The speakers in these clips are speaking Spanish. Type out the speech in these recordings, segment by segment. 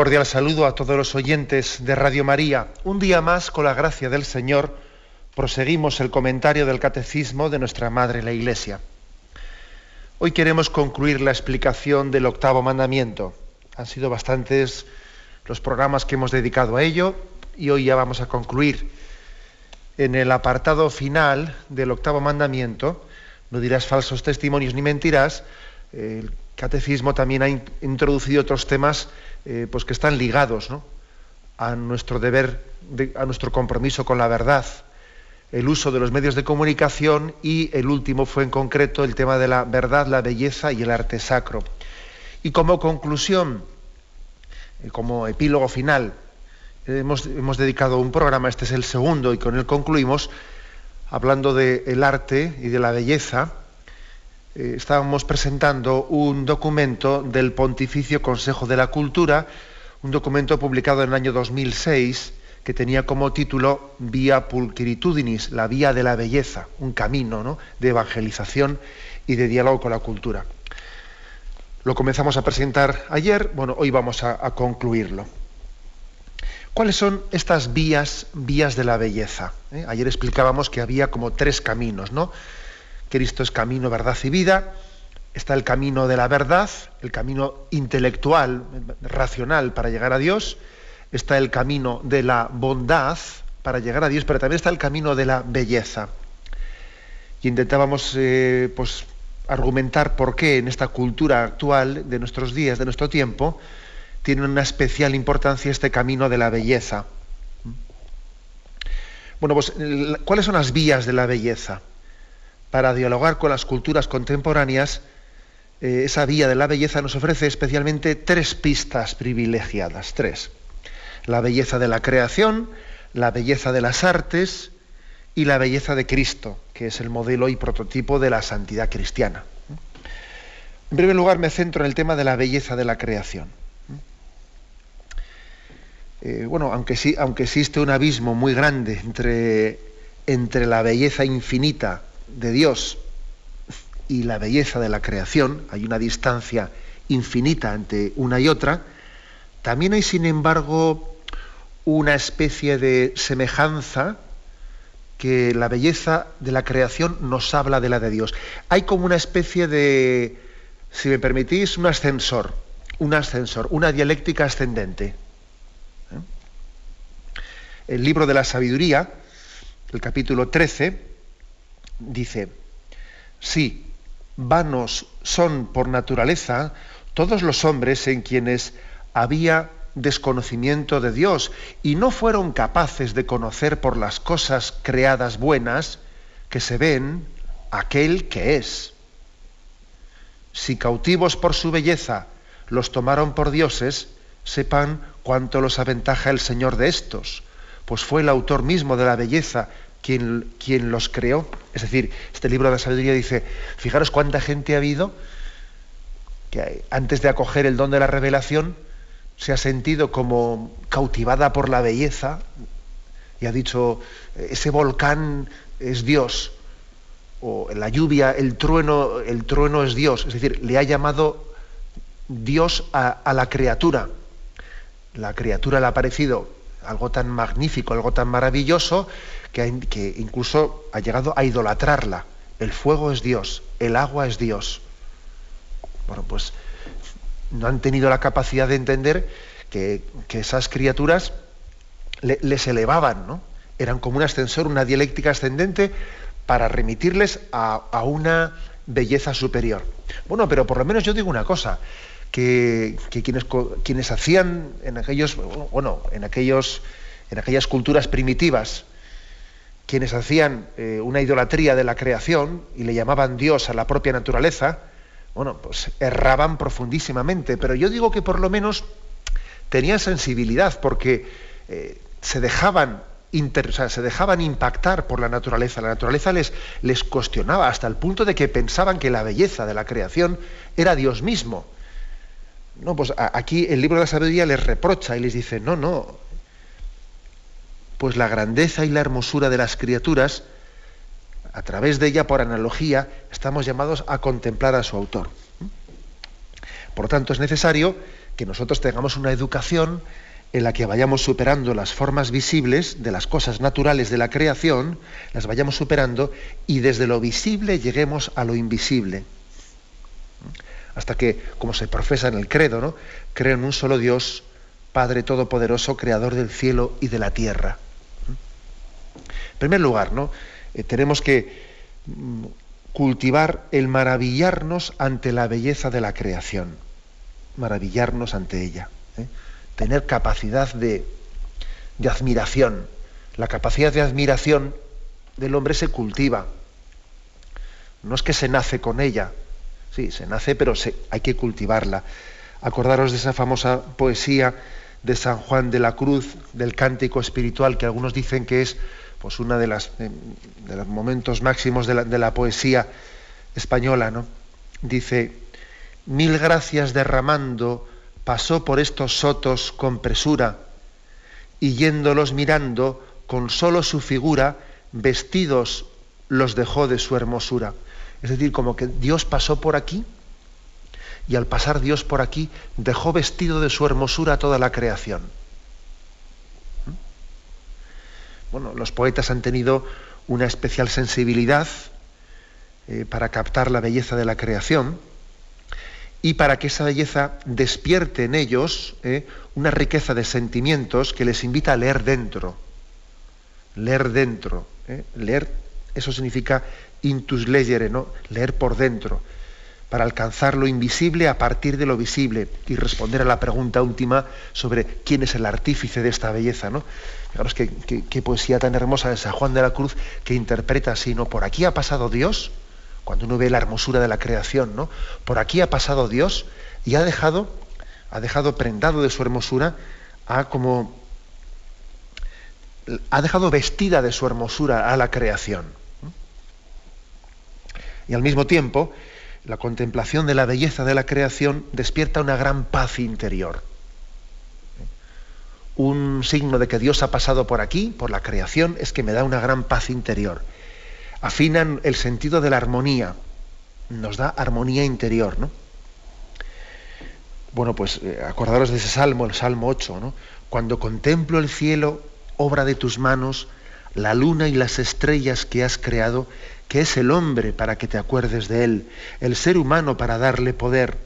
Cordial saludo a todos los oyentes de Radio María. Un día más, con la gracia del Señor, proseguimos el comentario del Catecismo de nuestra Madre la Iglesia. Hoy queremos concluir la explicación del octavo mandamiento. Han sido bastantes los programas que hemos dedicado a ello y hoy ya vamos a concluir. En el apartado final del octavo mandamiento, no dirás falsos testimonios ni mentirás, el catecismo también ha introducido otros temas eh, pues que están ligados a nuestro deber, a nuestro compromiso con la verdad, el uso de los medios de comunicación y el último fue en concreto el tema de la verdad, la belleza y el arte sacro. Y como conclusión, eh, como epílogo final, hemos, dedicado un programa, este es el segundo, y con él concluimos, hablando del arte y de la belleza, eh, estábamos presentando un documento del Pontificio Consejo de la Cultura, un documento publicado en el año 2006 que tenía como título Vía Pulchritudinis, la vía de la belleza, un camino de evangelización y de diálogo con la cultura. Lo comenzamos a presentar ayer, bueno, hoy vamos a, concluirlo. ¿Cuáles son estas vías, vías de la belleza? ¿Eh? Ayer explicábamos que había como tres caminos, ¿no? Cristo es camino, verdad y vida. Está el camino de la verdad, el camino intelectual, racional para llegar a Dios. Está el camino de la bondad para llegar a Dios, pero también está el camino de la belleza. Y intentábamos eh, pues, argumentar por qué en esta cultura actual de nuestros días, de nuestro tiempo, tiene una especial importancia este camino de la belleza. Bueno, pues, ¿cuáles son las vías de la belleza? Para dialogar con las culturas contemporáneas, eh, esa vía de la belleza nos ofrece especialmente tres pistas privilegiadas, tres. La belleza de la creación, la belleza de las artes y la belleza de Cristo, que es el modelo y prototipo de la santidad cristiana. En primer lugar, me centro en el tema de la belleza de la creación. Eh, bueno, aunque, aunque existe un abismo muy grande entre, entre la belleza infinita de Dios y la belleza de la creación, hay una distancia infinita entre una y otra, también hay, sin embargo, una especie de semejanza que la belleza de la creación nos habla de la de Dios. Hay como una especie de, si me permitís, un ascensor, un ascensor, una dialéctica ascendente. ¿Eh? El libro de la sabiduría, el capítulo 13, dice, sí, vanos son por naturaleza todos los hombres en quienes había desconocimiento de Dios y no fueron capaces de conocer por las cosas creadas buenas que se ven aquel que es. Si cautivos por su belleza los tomaron por dioses, sepan cuánto los aventaja el Señor de estos, pues fue el autor mismo de la belleza quien, los creó. Es decir, este libro de la sabiduría dice, fijaros cuánta gente ha habido que antes de acoger el don de la revelación se ha sentido como cautivada por la belleza y ha dicho, ese volcán es Dios, o la lluvia, el trueno, el trueno es Dios. Es decir, le ha llamado Dios a, a la criatura. La criatura le ha parecido algo tan magnífico, algo tan maravilloso, que, incluso ha llegado a idolatrarla. El fuego es Dios, el agua es Dios. Bueno, pues no han tenido la capacidad de entender que, esas criaturas les elevaban, ¿no? Eran como un ascensor, una dialéctica ascendente para remitirles a, una belleza superior. Bueno, pero por lo menos yo digo una cosa, que, quienes, quienes hacían en aquellos, bueno, en aquellos, en aquellas culturas primitivas, quienes hacían eh, una idolatría de la creación y le llamaban Dios a la propia naturaleza, bueno, pues erraban profundísimamente, pero yo digo que por lo menos tenían sensibilidad porque eh, se dejaban se dejaban impactar por la naturaleza. La naturaleza les, les cuestionaba hasta el punto de que pensaban que la belleza de la creación era Dios mismo. No, pues aquí el libro de la sabiduría les reprocha y les dice, no, no, pues la grandeza y la hermosura de las criaturas, a través de ella, por analogía, estamos llamados a contemplar a su autor. Por tanto, es necesario que nosotros tengamos una educación en la que vayamos superando las formas visibles de las cosas naturales de la creación, las vayamos superando y desde lo visible lleguemos a lo invisible. Hasta que, como se profesa en el credo, ¿no? creo en un solo Dios, Padre Todopoderoso, Creador del cielo y de la tierra. En primer lugar, ¿no? Eh, tenemos que mm, cultivar el maravillarnos ante la belleza de la creación, maravillarnos ante ella. ¿eh? tener capacidad de, admiración. La capacidad de admiración del hombre se cultiva. No es que se nace con ella, sí, se nace, pero hay que cultivarla. Acordaros de esa famosa poesía de San Juan de la Cruz, del cántico espiritual, que algunos dicen que es pues, las, de, los momentos máximos de la, de la poesía española. ¿no? Dice, mil gracias derramando pasó por estos sotos con presura, y yéndolos mirando, con solo su figura, vestidos los dejó de su hermosura. Es decir, como que Dios pasó por aquí, y al pasar Dios por aquí, dejó vestido de su hermosura toda la creación. ¿Mm? Bueno, los poetas han tenido una especial sensibilidad eh, para captar la belleza de la creación, y para que esa belleza despierte en ellos eh, una riqueza de sentimientos que les invita a leer dentro. Leer dentro. Eh, leer, eso significa intus legere, ¿no? leer por dentro, para alcanzar lo invisible a partir de lo visible y responder a la pregunta última sobre quién es el artífice de esta belleza. ¿no? Fijaros qué, poesía tan hermosa de San Juan de la Cruz que interpreta así. Por aquí ha pasado Dios cuando uno ve la hermosura de la creación, ¿no? Por aquí ha pasado Dios y ha dejado, ha dejado prendado de su hermosura, ha como ha dejado vestida de su hermosura a la creación. Y al mismo tiempo, la contemplación de la belleza de la creación despierta una gran paz interior. Un signo de que Dios ha pasado por aquí, por la creación, es que me da una gran paz interior afinan el sentido de la armonía, nos da armonía interior, ¿no? Bueno, pues eh, acordaros de ese salmo, el Salmo 8, ¿no? Cuando contemplo el cielo, obra de tus manos, la luna y las estrellas que has creado, que es el hombre para que te acuerdes de él, el ser humano para darle poder.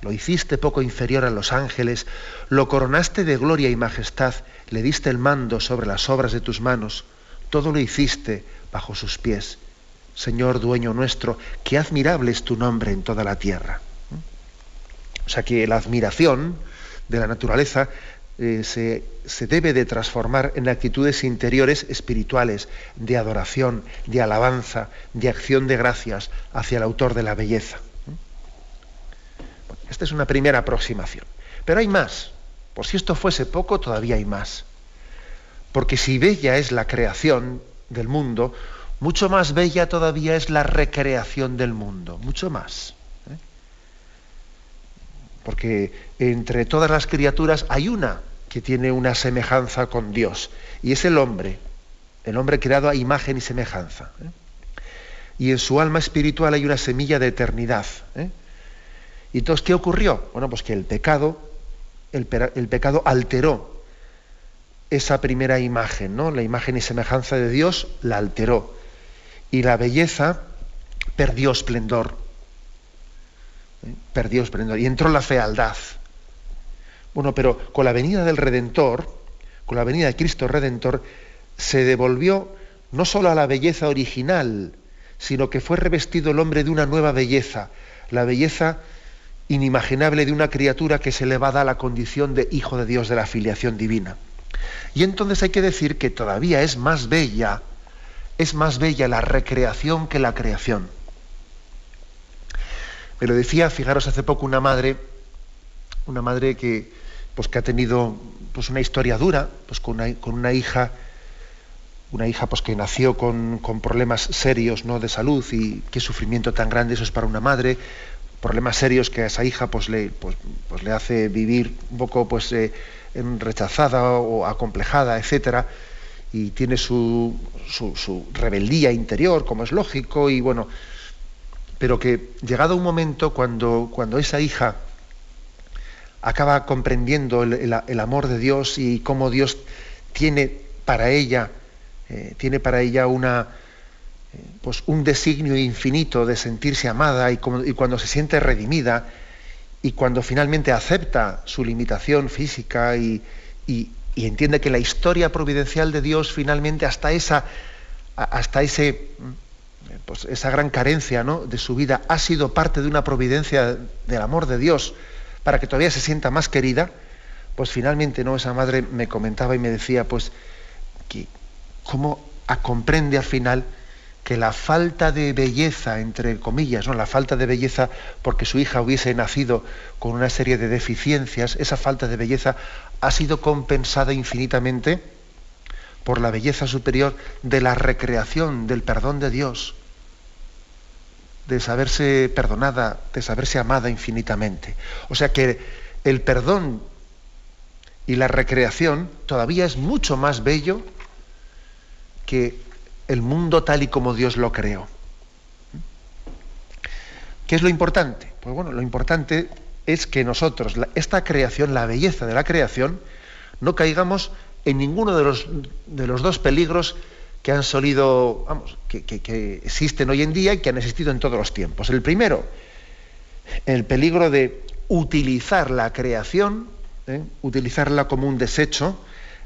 Lo hiciste poco inferior a los ángeles, lo coronaste de gloria y majestad, le diste el mando sobre las obras de tus manos todo lo hiciste bajo sus pies. Señor dueño nuestro, qué admirable es tu nombre en toda la tierra. O sea que la admiración de la naturaleza eh, se, se, debe de transformar en actitudes interiores espirituales, de adoración, de alabanza, de acción de gracias hacia el autor de la belleza. esta es una primera aproximación. Pero hay más. Por si esto fuese poco, todavía hay más. Porque si bella es la creación del mundo, mucho más bella todavía es la recreación del mundo, mucho más. ¿Eh? Porque entre todas las criaturas hay una que tiene una semejanza con Dios, y es el hombre, el hombre creado a imagen y semejanza. ¿eh? Y en su alma espiritual hay una semilla de eternidad. ¿eh? ¿Y entonces qué ocurrió? Bueno, pues que el pecado, el pecado alteró esa primera imagen, ¿no? La imagen y semejanza de Dios la alteró. Y la belleza perdió esplendor. Perdió esplendor. Y entró la fealdad. Bueno, pero con la venida del Redentor, con la venida de Cristo Redentor, se devolvió no solo a la belleza original, sino que fue revestido el hombre de una nueva belleza, la belleza inimaginable de una criatura que se le va a dar la condición de hijo de Dios de la filiación divina. Y entonces hay que decir que todavía es más bella, es más bella la recreación que la creación. Me lo decía, fijaros, hace poco una madre, una madre que, pues, que ha tenido pues, una historia dura, pues, con, una, con una hija, una hija pues, que nació con, con, problemas serios ¿no? de salud y qué sufrimiento tan grande eso es para una madre, problemas serios que a esa hija pues, le, pues, pues le hace vivir un poco pues, eh, rechazada o acomplejada, etcétera y tiene su, su, rebeldía interior, como es lógico, y bueno, pero que llegado un momento cuando, cuando esa hija acaba comprendiendo el, amor de Dios y cómo Dios tiene para ella, eh, tiene para ella una, eh, pues un designio infinito de sentirse amada y, y cuando se siente redimida y cuando finalmente acepta su limitación física y, y entiende que la historia providencial de Dios finalmente hasta esa, hasta ese, pues esa gran carencia ¿no? de su vida ha sido parte de una providencia del amor de Dios para que todavía se sienta más querida, pues finalmente no esa madre me comentaba y me decía pues que cómo comprende al final que la falta de belleza, entre comillas, ¿no? la falta de belleza porque su hija hubiese nacido con una serie de deficiencias, esa falta de belleza ha sido compensada infinitamente por la belleza superior de la recreación, del perdón de Dios, de saberse perdonada, de saberse amada infinitamente. O sea que el perdón y la recreación todavía es mucho más bello que el mundo tal y como Dios lo creó. ¿Qué es lo importante? Pues bueno, lo importante es que nosotros, esta creación, la belleza de la creación, no caigamos en ninguno de los, de los dos peligros que han solido, vamos, que, existen hoy en día y que han existido en todos los tiempos. El primero, el peligro de utilizar la creación, ¿eh? utilizarla como un desecho,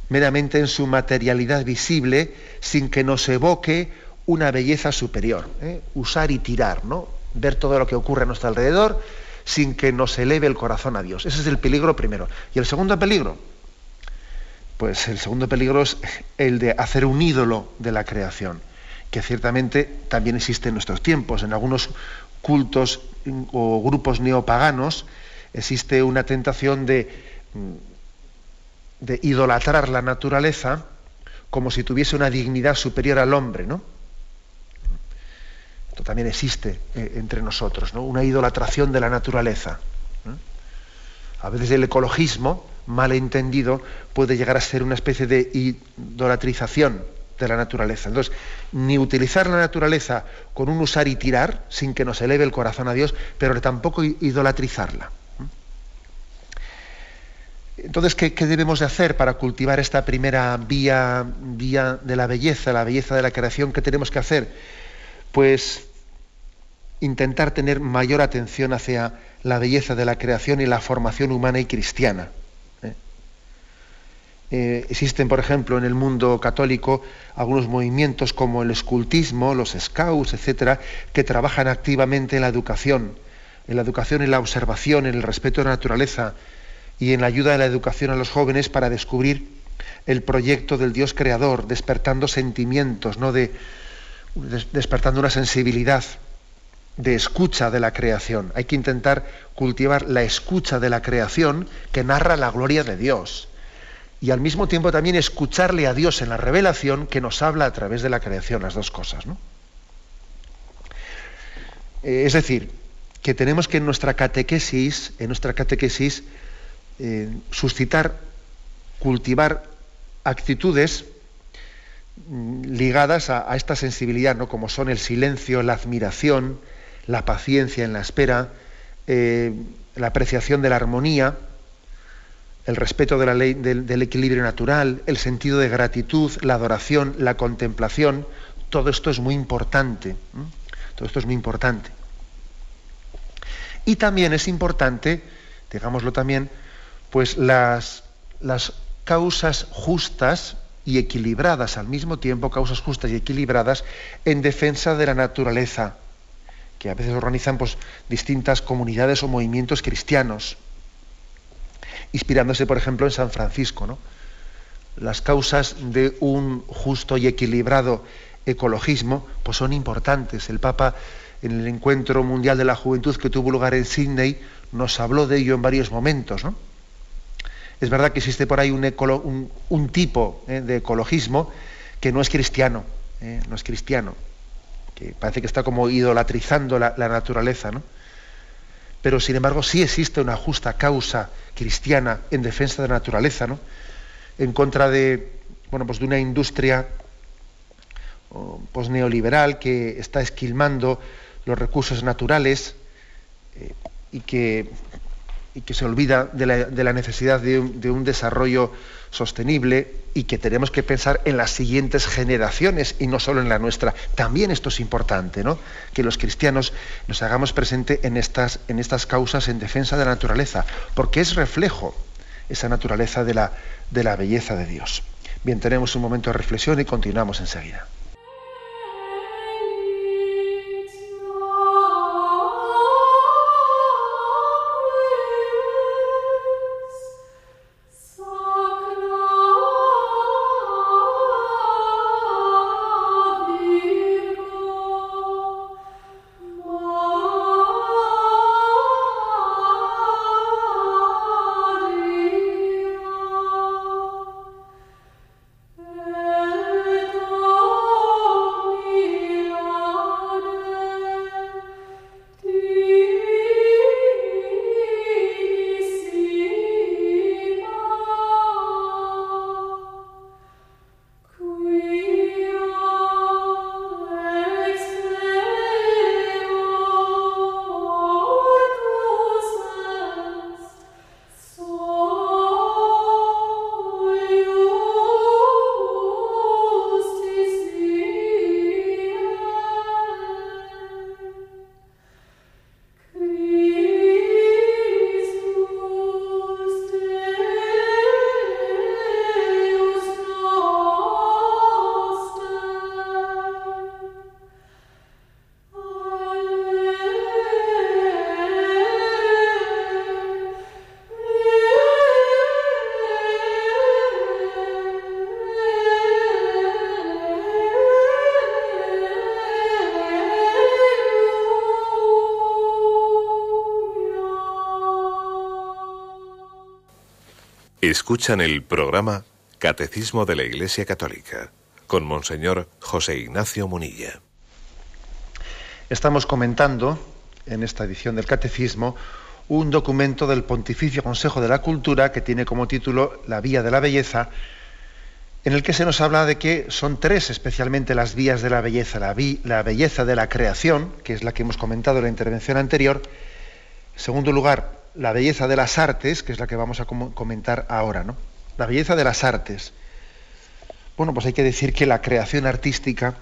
meramente en su materialidad visible, sin que nos evoque una belleza superior. ¿eh? Usar y tirar, ¿no? Ver todo lo que ocurre a nuestro alrededor sin que nos eleve el corazón a Dios. Ese es el peligro primero. Y el segundo peligro, pues el segundo peligro es el de hacer un ídolo de la creación, que ciertamente también existe en nuestros tiempos. En algunos cultos o grupos neopaganos existe una tentación de de idolatrar la naturaleza como si tuviese una dignidad superior al hombre, ¿no? Esto también existe eh, entre nosotros, ¿no? Una idolatración de la naturaleza. A veces el ecologismo, mal entendido, puede llegar a ser una especie de idolatrización de la naturaleza. Entonces, ni utilizar la naturaleza con un usar y tirar, sin que nos eleve el corazón a Dios, pero tampoco idolatrizarla. Entonces, ¿qué, debemos de hacer para cultivar esta primera vía, vía de la belleza, la belleza de la creación? ¿Qué tenemos que hacer? Pues intentar tener mayor atención hacia la belleza de la creación y la formación humana y cristiana. ¿Eh? Existen, por ejemplo, en el mundo católico algunos movimientos como el escultismo, los scouts, etcétera, que trabajan activamente en la educación, en la educación, en la observación, en el respeto de la naturaleza, y en la ayuda de la educación a los jóvenes para descubrir el proyecto del Dios creador, despertando sentimientos, ¿no? de, despertando una sensibilidad de escucha de la creación. Hay que intentar cultivar la escucha de la creación que narra la gloria de Dios. Y al mismo tiempo también escucharle a Dios en la revelación que nos habla a través de la creación, las dos cosas. ¿no? Eh, es decir, que tenemos que en nuestra catequesis, en nuestra catequesis, eh, suscitar, cultivar actitudes mm, ligadas a, esta sensibilidad, ¿no? como son el silencio, la admiración, la paciencia en la espera, eh, la apreciación de la armonía, el respeto de la ley del, equilibrio natural, el sentido de gratitud, la adoración, la contemplación, todo esto es muy importante. Todo esto es muy importante. Y también es importante, digámoslo también, pues las, las causas justas y equilibradas al mismo tiempo, causas justas y equilibradas en defensa de la naturaleza, que a veces organizan pues, distintas comunidades o movimientos cristianos, inspirándose, por ejemplo, en San Francisco. ¿no? Las causas de un justo y equilibrado ecologismo pues son importantes. El Papa en el Encuentro Mundial de la Juventud que tuvo lugar en Sydney, nos habló de ello en varios momentos. Es verdad que existe por ahí un, tipo ¿eh? de ecologismo que no es cristiano, ¿eh? no es cristiano, que parece que está como idolatrizando la, naturaleza, ¿no? Pero sin embargo sí existe una justa causa cristiana en defensa de la naturaleza, ¿no? En contra de, bueno, pues de una industria pues neoliberal que está esquilmando los recursos naturales eh, y, que, y, que, se olvida de la, necesidad de un, desarrollo sostenible y que tenemos que pensar en las siguientes generaciones y no solo en la nuestra. También esto es importante, ¿no? que los cristianos nos hagamos presente en estas, en estas causas en defensa de la naturaleza, porque es reflejo esa naturaleza de la, de la belleza de Dios. Bien, tenemos un momento de reflexión y continuamos enseguida. Escuchan el programa Catecismo de la Iglesia Católica con Monseñor José Ignacio Munilla. Estamos comentando en esta edición del Catecismo un documento del Pontificio Consejo de la Cultura que tiene como título La Vía de la Belleza, en el que se nos habla de que son tres especialmente las vías de la belleza. La, la belleza de la creación, que es la que hemos comentado en la intervención anterior. En segundo lugar, la belleza de las artes, que es la que vamos a comentar ahora, ¿no? La belleza de las artes. Bueno, pues hay que decir que la creación artística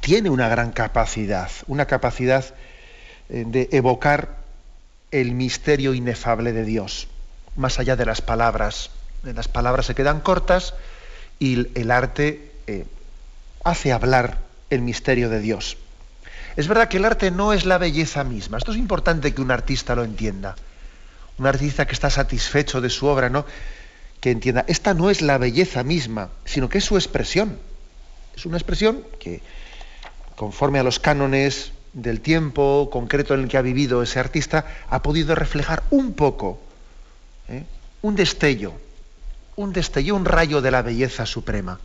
tiene una gran capacidad, una capacidad eh, de evocar el misterio inefable de Dios, más allá de las palabras. Las palabras se quedan cortas y el arte eh, hace hablar el misterio de Dios. Es verdad que el arte no es la belleza misma. Esto es importante que un artista lo entienda un artista que está satisfecho de su obra, ¿no? Que entienda, esta no es la belleza misma, sino que es su expresión. Es una expresión que, conforme a los cánones del tiempo concreto en el que ha vivido ese artista, ha podido reflejar un poco, ¿eh? un destello, un destello, un rayo de la belleza suprema.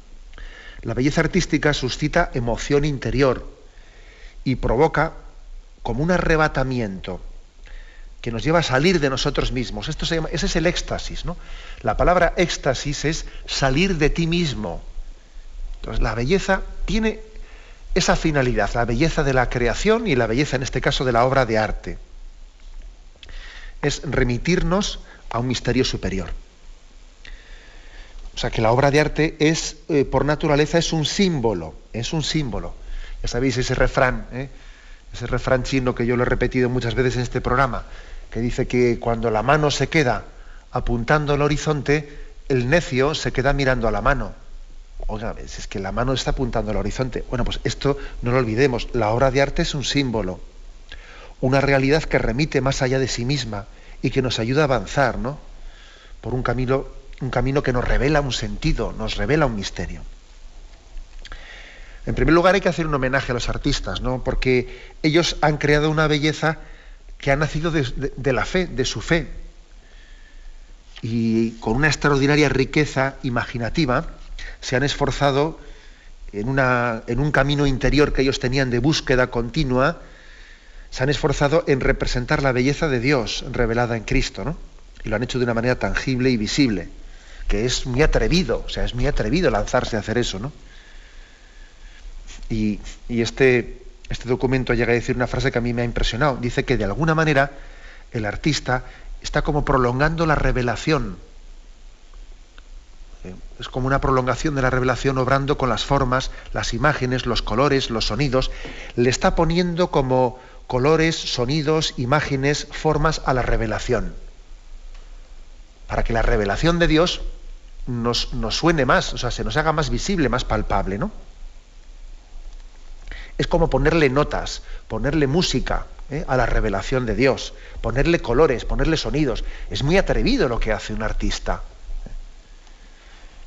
La belleza artística suscita emoción interior y provoca como un arrebatamiento que nos lleva a salir de nosotros mismos. Esto se llama, ese es el éxtasis, ¿no? La palabra éxtasis es salir de ti mismo. Entonces, la belleza tiene esa finalidad, la belleza de la creación y la belleza, en este caso, de la obra de arte. Es remitirnos a un misterio superior. O sea, que la obra de arte es, eh, por naturaleza, es un símbolo, es un símbolo. Ya sabéis ese refrán, ¿eh? ese refrán chino que yo lo he repetido muchas veces en este programa que dice que cuando la mano se queda apuntando al horizonte, el necio se queda mirando a la mano. Oiga, es que la mano está apuntando al horizonte. Bueno, pues esto no lo olvidemos. La obra de arte es un símbolo, una realidad que remite más allá de sí misma y que nos ayuda a avanzar, ¿no? Por un camino, un camino que nos revela un sentido, nos revela un misterio. En primer lugar hay que hacer un homenaje a los artistas, ¿no? porque ellos han creado una belleza que ha nacido de, la fe, de su fe, y con una extraordinaria riqueza imaginativa se han esforzado en, un camino interior que ellos tenían de búsqueda continua, se han esforzado en representar la belleza de Dios revelada en Cristo, ¿no? Y lo han hecho de una manera tangible y visible, que es muy atrevido, o sea, es muy atrevido lanzarse a hacer eso, ¿no? Y, este, este documento llega a decir una frase que a mí me ha impresionado. Dice que de alguna manera el artista está como prolongando la revelación. Es como una prolongación de la revelación obrando con las formas, las imágenes, los colores, los sonidos. Le está poniendo como colores, sonidos, imágenes, formas a la revelación. Para que la revelación de Dios nos, nos suene más, o sea, se nos haga más visible, más palpable, ¿no? Es como ponerle notas, ponerle música ¿eh? a la revelación de Dios, ponerle colores, ponerle sonidos. Es muy atrevido lo que hace un artista.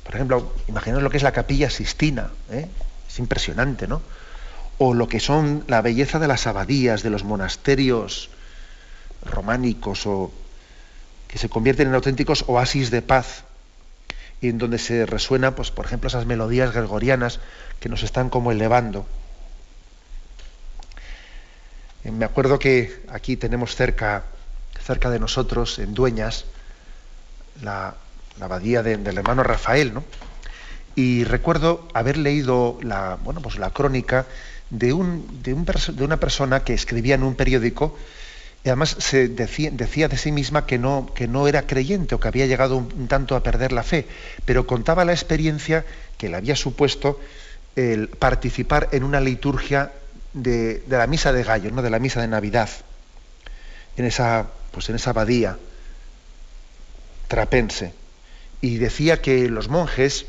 Por ejemplo, imaginaos lo que es la capilla Sistina, ¿eh? es impresionante, ¿no? O lo que son la belleza de las abadías, de los monasterios románicos, o que se convierten en auténticos oasis de paz, y en donde se resuena, pues, por ejemplo, esas melodías gregorianas que nos están como elevando. Eh, me acuerdo que aquí tenemos cerca, cerca de nosotros, en Dueñas, la, abadía del hermano Rafael, ¿no? Y recuerdo haber leído la, bueno, pues la crónica de, un, de, una persona que escribía en un periódico y además se decía, decía, de sí misma que no, que no era creyente o que había llegado un, tanto a perder la fe, pero contaba la experiencia que le había supuesto el participar en una liturgia de, la misa de gallo, ¿no? de la misa de Navidad, en esa, pues en esa abadía trapense. Y decía que los monjes,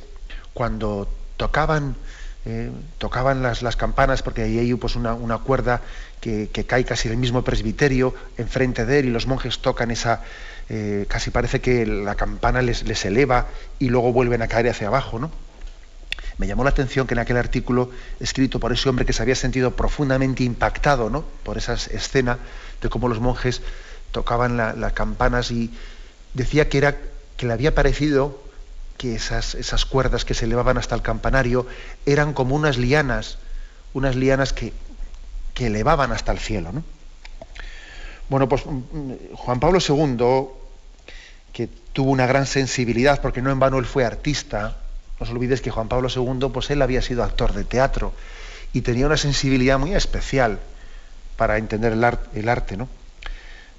cuando tocaban, eh, tocaban las, las, campanas, porque ahí hay pues una, una cuerda que, cae casi en el mismo presbiterio, enfrente de él, y los monjes tocan esa, eh, casi parece que la campana les, les eleva y luego vuelven a caer hacia abajo, ¿no? Me llamó la atención que en aquel artículo escrito por ese hombre que se había sentido profundamente impactado ¿no? por esa escena de cómo los monjes tocaban las campanas y decía que, era, que le había parecido que esas, esas cuerdas que se elevaban hasta el campanario eran como unas lianas, unas lianas que, que elevaban hasta el cielo. ¿no? Bueno, pues mm, Juan Pablo II, que tuvo una gran sensibilidad, porque no en vano él fue artista, no os olvides que Juan Pablo II, pues él había sido actor de teatro y tenía una sensibilidad muy especial para entender el, arte. ¿no?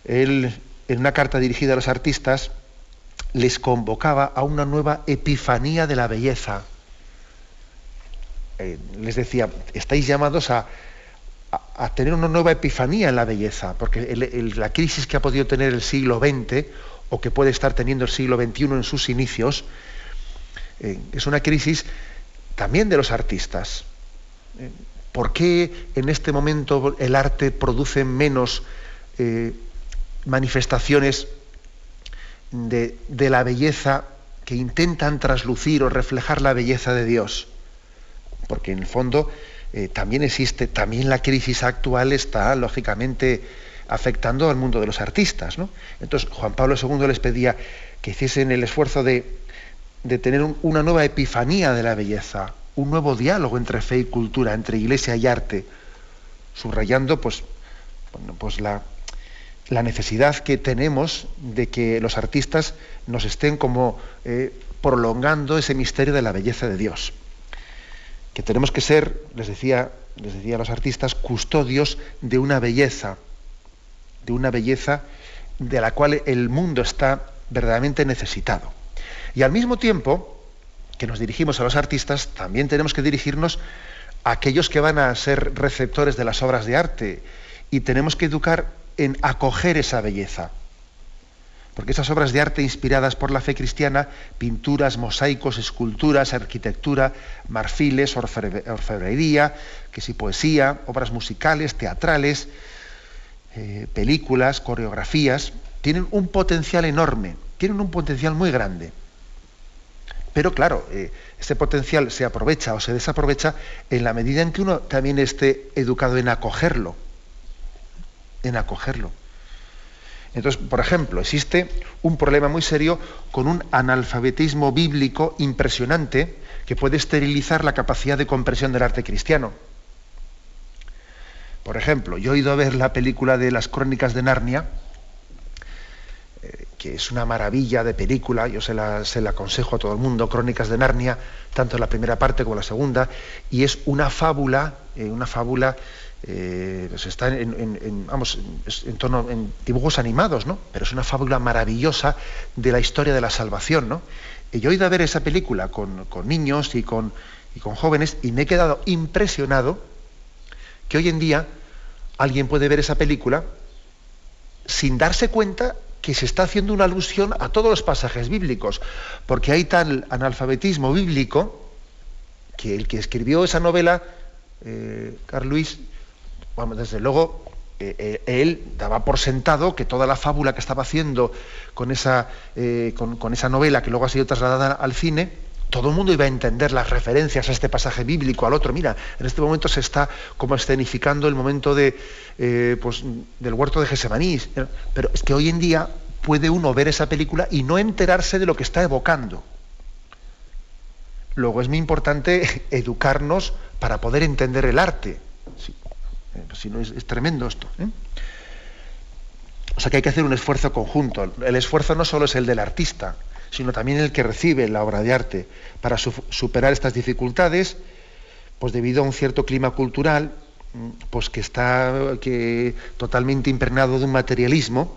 Él, en una carta dirigida a los artistas, les convocaba a una nueva epifanía de la belleza. Eh, les decía, estáis llamados a, tener una nueva epifanía en la belleza, porque la crisis que ha podido tener el siglo XX o que puede estar teniendo el siglo XXI en sus inicios, eh, es una crisis también de los artistas. Eh, ¿Por qué en este momento el arte produce menos eh, manifestaciones de, la belleza que intentan traslucir o reflejar la belleza de Dios? Porque en el fondo también existe, también la crisis actual está lógicamente afectando al mundo de los artistas. Entonces Juan Pablo II les pedía que hiciesen el esfuerzo de de tener una nueva epifanía de la belleza, un nuevo diálogo entre fe y cultura, entre iglesia y arte, subrayando pues, pues la, necesidad que tenemos de que los artistas nos estén como eh, prolongando ese misterio de la belleza de Dios. Que tenemos que ser, les decía, les decía a los artistas, custodios de una belleza, de una belleza de la cual el mundo está verdaderamente necesitado. Y al mismo tiempo que nos dirigimos a los artistas, también tenemos que dirigirnos a aquellos que van a ser receptores de las obras de arte y tenemos que educar en acoger esa belleza. Porque esas obras de arte inspiradas por la fe cristiana, pinturas, mosaicos, esculturas, arquitectura, marfiles, orfebrería, que si poesía, obras musicales, teatrales, eh, películas, coreografías, tienen un potencial enorme, tienen un potencial muy grande Pero claro, eh, ese potencial se aprovecha o se desaprovecha en la medida en que uno también esté educado en acogerlo. En acogerlo. Entonces, por ejemplo, existe un problema muy serio con un analfabetismo bíblico impresionante que puede esterilizar la capacidad de comprensión del arte cristiano. Por ejemplo, yo he ido a ver la película de las crónicas de Narnia, que es una maravilla de película, yo se la, aconsejo a todo el mundo, Crónicas de Narnia, tanto la primera parte como la segunda, y es una fábula, eh, una fábula, eh, pues está en, vamos, en torno en dibujos animados, ¿no? Pero es una fábula maravillosa de la historia de la salvación, ¿no? Y yo he ido a ver esa película con, niños y con, y con jóvenes y me he quedado impresionado que hoy en día alguien puede ver esa película sin darse cuenta que se está haciendo una alusión a todos los pasajes bíblicos, porque hay tal analfabetismo bíblico que el que escribió esa novela, eh, Carl Luis, desde luego, eh, eh, él daba por sentado que toda la fábula que estaba haciendo con esa, con esa novela que luego ha sido trasladada al cine, todo el mundo iba a entender las referencias a este pasaje bíblico, al otro. Mira, en este momento se está como escenificando el momento de, eh, pues, del huerto de Gesemaní. Pero es que hoy en día puede uno ver esa película y no enterarse de lo que está evocando. Luego es muy importante educarnos para poder entender el arte. Eh, si, no, es, tremendo esto. ¿eh? O sea que hay que hacer un esfuerzo conjunto. El esfuerzo no solo es el del artista, sino también el que recibe la obra de arte para superar estas dificultades, pues debido a un cierto clima cultural, mm, pues que está que, totalmente impregnado de un materialismo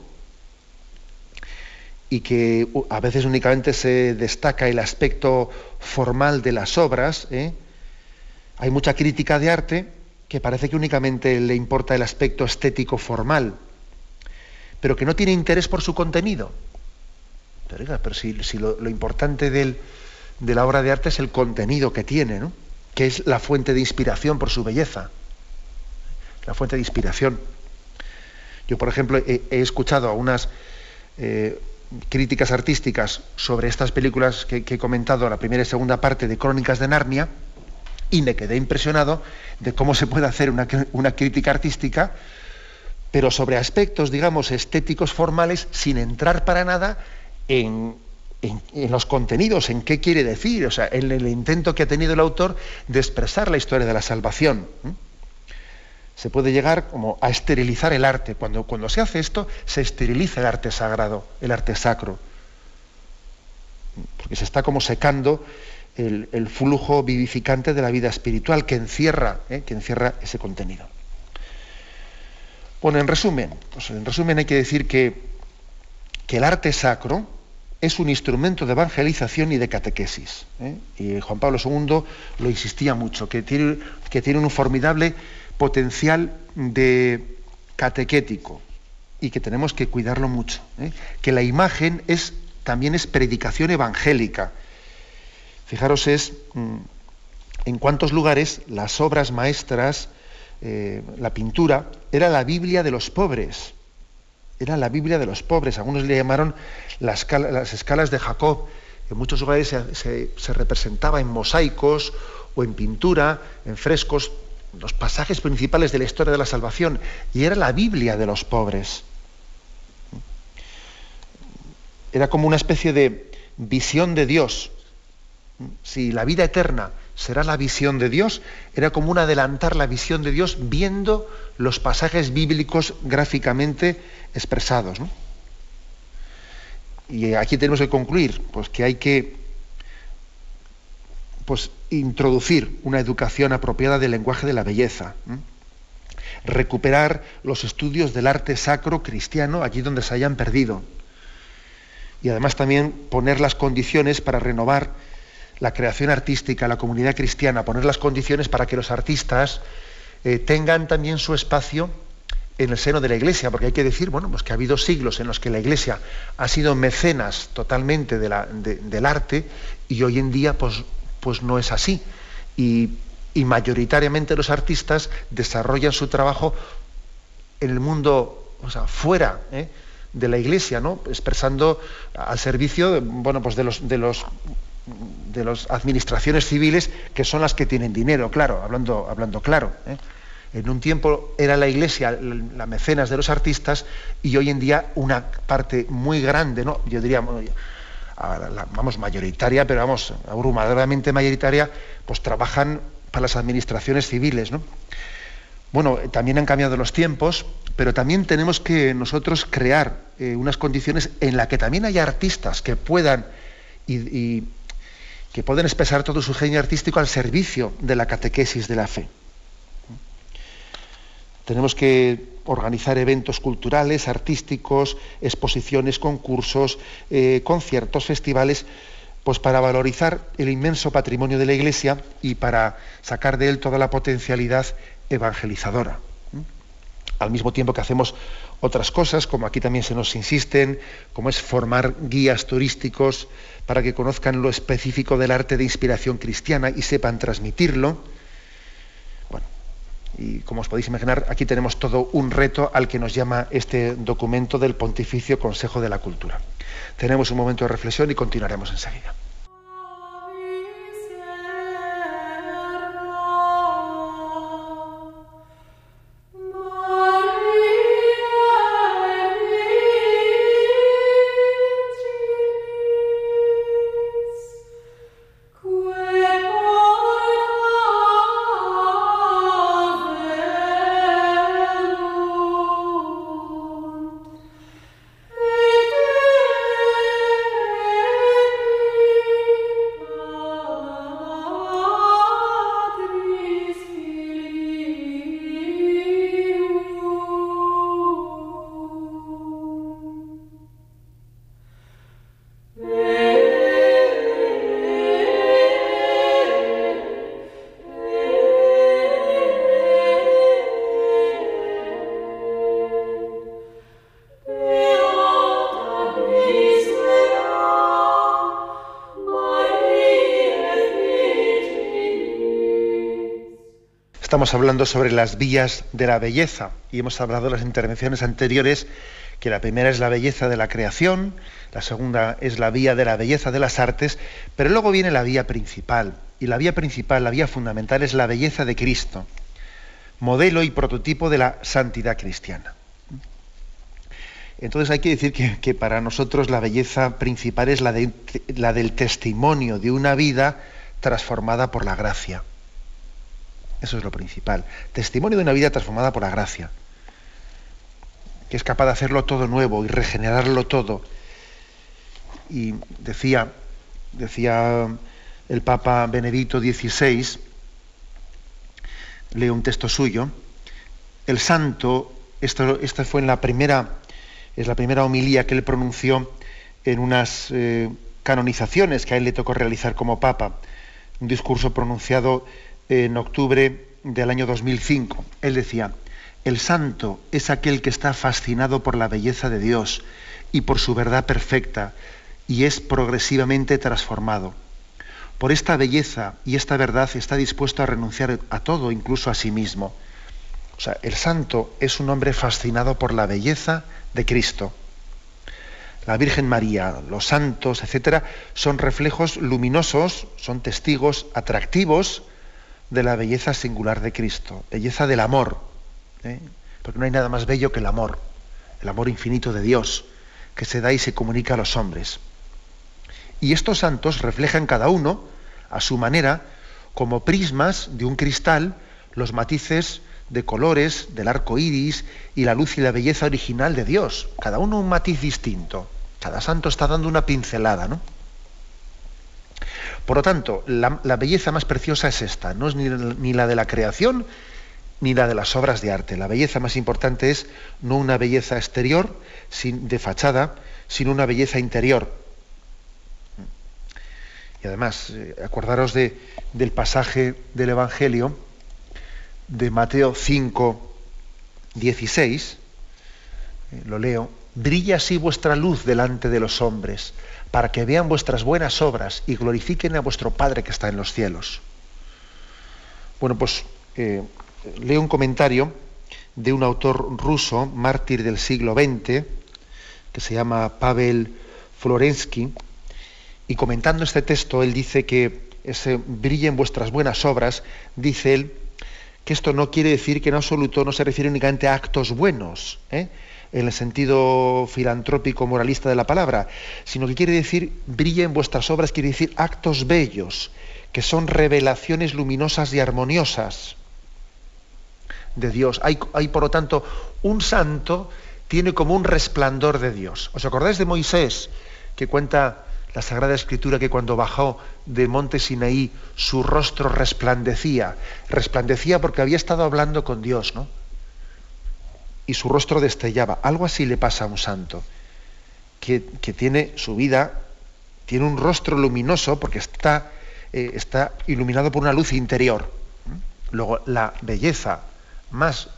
y que a veces únicamente se destaca el aspecto formal de las obras. ¿eh? Hay mucha crítica de arte que parece que únicamente le importa el aspecto estético formal, pero que no tiene interés por su contenido. Pero, si, lo, importante de la obra de arte es el contenido que tiene, ¿no? que es la fuente de inspiración por su belleza. La fuente de inspiración. Yo, por ejemplo, he, escuchado algunas eh, críticas artísticas sobre estas películas que, he comentado, la primera y segunda parte de Crónicas de Narnia, y me quedé impresionado de cómo se puede hacer una, una crítica artística, pero sobre aspectos, digamos, estéticos formales, sin entrar para nada en, los contenidos, en qué quiere decir, o sea, en el intento que ha tenido el autor de expresar la historia de la salvación. Se puede llegar como a esterilizar el arte. Cuando, cuando se hace esto, se esteriliza el arte sagrado, el arte sacro. Porque se está como secando el, flujo vivificante de la vida espiritual que encierra, ¿eh? que encierra ese contenido. Bueno, en resumen, pues en resumen hay que decir que, que el arte sacro, es un instrumento de evangelización y de catequesis. ¿eh? Y Juan Pablo II lo insistía mucho, que tiene, un formidable potencial de catequético y que tenemos que cuidarlo mucho. ¿eh? Que la imagen también es predicación evangélica. Fijaros, es mm, en cuántos lugares las obras maestras, eh, la pintura, era la Biblia de los pobres era la Biblia de los pobres. Algunos le llamaron las, escalas de Jacob. En muchos lugares se, representaba en mosaicos o en pintura, en frescos, los pasajes principales de la historia de la salvación. Y era la Biblia de los pobres. Era como una especie de visión de Dios. Si la vida eterna será la visión de Dios, era como un adelantar la visión de Dios viendo los pasajes bíblicos gráficamente expresados. Y aquí tenemos que concluir pues, que hay que pues, introducir una educación apropiada del lenguaje de la belleza, recuperar los estudios del arte sacro cristiano allí donde se hayan perdido, y además también poner las condiciones para renovar la creación artística, la comunidad cristiana, poner las condiciones para que los artistas eh, tengan también su espacio en el seno de la Iglesia, porque hay que decir, bueno, pues que ha habido siglos en los que la Iglesia ha sido mecenas totalmente del arte y hoy en día pues, pues no es así. Y, mayoritariamente los artistas desarrollan su trabajo en el mundo, o sea, fuera ¿eh? de la Iglesia, ¿no? expresando al servicio bueno, pues de, los, de, los, de las administraciones civiles que son las que tienen dinero, claro, hablando, hablando claro. ¿eh? En un tiempo era la iglesia la mecenas de los artistas y hoy en día una parte muy grande, ¿no? yo diría, vamos, mayoritaria, pero vamos, abrumadoramente mayoritaria, pues trabajan para las administraciones civiles. ¿no? Bueno, también han cambiado los tiempos, pero también tenemos que nosotros crear eh, unas condiciones en las que también haya artistas que puedan y, que pueden expresar todo su genio artístico al servicio de la catequesis de la fe. Tenemos que organizar eventos culturales, artísticos, exposiciones, concursos, eh, conciertos, festivales, pues para valorizar el inmenso patrimonio de la Iglesia y para sacar de él toda la potencialidad evangelizadora. Al mismo tiempo que hacemos otras cosas, como aquí también se nos insisten, como es formar guías turísticos para que conozcan lo específico del arte de inspiración cristiana y sepan transmitirlo. Bueno, y como os podéis imaginar, aquí tenemos todo un reto al que nos llama este documento del Pontificio Consejo de la Cultura. Tenemos un momento de reflexión y continuaremos enseguida. Estamos hablando sobre las vías de la belleza y hemos hablado en las intervenciones anteriores que la primera es la belleza de la creación, la segunda es la vía de la belleza de las artes, pero luego viene la vía principal. Y la vía principal, la vía fundamental es la belleza de Cristo, modelo y prototipo de la santidad cristiana. Entonces hay que decir que, para nosotros la belleza principal es la, la del testimonio de una vida transformada por la gracia. Eso es lo principal. Testimonio de una vida transformada por la gracia, que es capaz de hacerlo todo nuevo y regenerarlo todo. Y decía, decía el Papa Benedicto XVI, leo un texto suyo, el santo, esto, esta fue en la primera, es la primera homilía que él pronunció en unas eh, canonizaciones que a él le tocó realizar como Papa, un discurso pronunciado en octubre del año 2005. Él decía, el santo es aquel que está fascinado por la belleza de Dios y por su verdad perfecta y es progresivamente transformado. Por esta belleza y esta verdad está dispuesto a renunciar a todo, incluso a sí mismo. O sea, el santo es un hombre fascinado por la belleza de Cristo. La Virgen María, los santos, etcétera, son reflejos luminosos, son testigos atractivos de la belleza singular de Cristo, belleza del amor, ¿eh? porque no hay nada más bello que el amor, el amor infinito de Dios, que se da y se comunica a los hombres. Y estos santos reflejan cada uno, a su manera, como prismas de un cristal, los matices de colores del arco iris y la luz y la belleza original de Dios. Cada uno un matiz distinto. Cada santo está dando una pincelada, ¿no? Por lo tanto, la, belleza más preciosa es esta, no es ni, la de la creación ni la de las obras de arte. La belleza más importante es no una belleza exterior sin, de fachada, sino una belleza interior. Y además, eh, acordaros de, del pasaje del Evangelio de Mateo 5, 16, eh, lo leo, brilla así vuestra luz delante de los hombres, para que vean vuestras buenas obras y glorifiquen a vuestro Padre que está en los cielos. Bueno, pues eh, leo un comentario de un autor ruso, mártir del siglo XX, que se llama Pavel Florensky, Y comentando este texto, él dice que ese en vuestras buenas obras, dice él, que esto no quiere decir que en absoluto no se refiere únicamente a actos buenos, ¿eh? En el sentido filantrópico moralista de la palabra, sino que quiere decir, brilla en vuestras obras, quiere decir actos bellos, que son revelaciones luminosas y armoniosas de Dios. Hay, por lo tanto, un santo tiene como un resplandor de Dios. ¿Os acordáis de Moisés, que cuenta la Sagrada Escritura que cuando bajó de monte Sinaí su rostro resplandecía? Resplandecía porque había estado hablando con Dios, ¿no? Y su rostro destellaba. Algo así le pasa a un santo, que, tiene su vida, tiene un rostro luminoso porque está, eh, está iluminado por una luz interior. Luego, la belleza más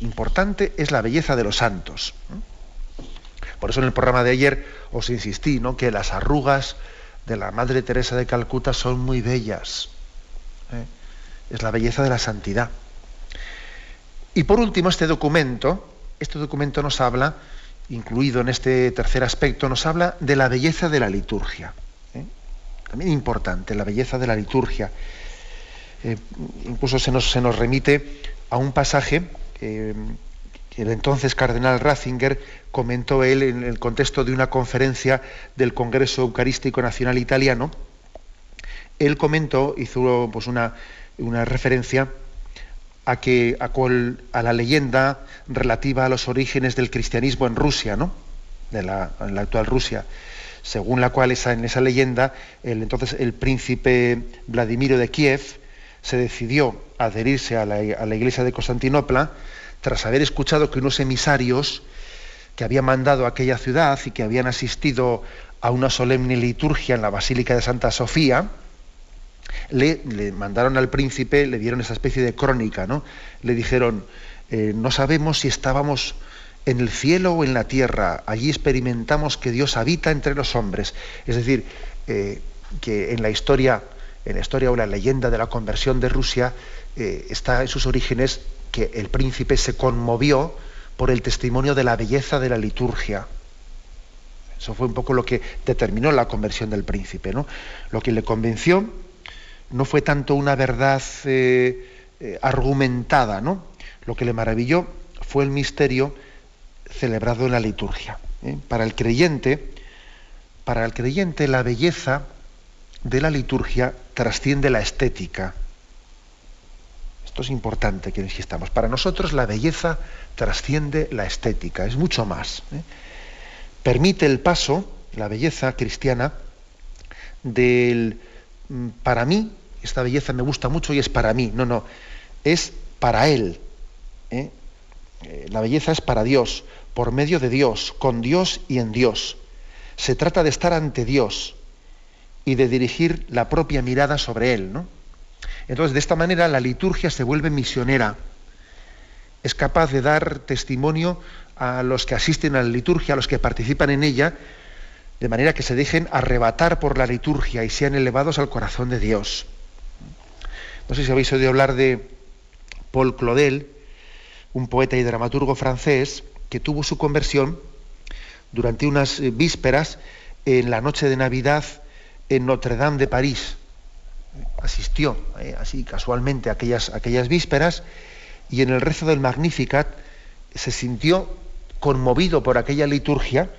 importante es la belleza de los santos. Por eso en el programa de ayer os insistí ¿no? que las arrugas de la Madre Teresa de Calcuta son muy bellas. ¿eh? Es la belleza de la santidad. Y por último, este documento, este documento nos habla, incluido en este tercer aspecto, nos habla de la belleza de la liturgia. ¿eh? También importante, la belleza de la liturgia. Eh, incluso se nos, se nos, remite a un pasaje que el entonces cardenal Ratzinger comentó él en el contexto de una conferencia del Congreso Eucarístico Nacional Italiano. Él comentó, hizo pues, una, una referencia a, que, a, la leyenda relativa a los orígenes del cristianismo en Rusia, ¿no? En la actual Rusia, según la cual esa, en esa leyenda, el, entonces el príncipe Vladimiro de Kiev se decidió adherirse a la, a la iglesia de Constantinopla tras haber escuchado que unos emisarios que habían mandado a aquella ciudad y que habían asistido a una solemne liturgia en la Basílica de Santa Sofía, le, mandaron al príncipe, le dieron esa especie de crónica, ¿no? Le dijeron, eh, no sabemos si estábamos en el cielo o en la tierra, allí experimentamos que Dios habita entre los hombres. Es decir, eh, que en la historia, en la historia o la leyenda de la conversión de Rusia, eh, está en sus orígenes que el príncipe se conmovió por el testimonio de la belleza de la liturgia. Eso fue un poco lo que determinó la conversión del príncipe, ¿no? Lo que le convenció no fue tanto una verdad eh, eh, argumentada, ¿no? Lo que le maravilló fue el misterio celebrado en la liturgia. ¿eh? Para el creyente, para el creyente la belleza de la liturgia trasciende la estética. Esto es importante que insistamos. Para nosotros la belleza trasciende la estética, es mucho más. Permite el paso, la belleza cristiana, del mm, para mí esta belleza me gusta mucho y es para mí. No, no, es para Él. ¿eh? Eh, la belleza es para Dios, por medio de Dios, con Dios y en Dios. Se trata de estar ante Dios y de dirigir la propia mirada sobre Él. ¿no? Entonces, de esta manera la liturgia se vuelve misionera. Es capaz de dar testimonio a los que asisten a la liturgia, a los que participan en ella, de manera que se dejen arrebatar por la liturgia y sean elevados al corazón de Dios. No sé si habéis oído hablar de Paul Claudel, un poeta y dramaturgo francés que tuvo su conversión durante unas eh, vísperas en la noche de Navidad en Notre Dame de París. Asistió eh, así casualmente a aquellas, aquellas vísperas y en el rezo del Magnificat se sintió conmovido por aquella liturgia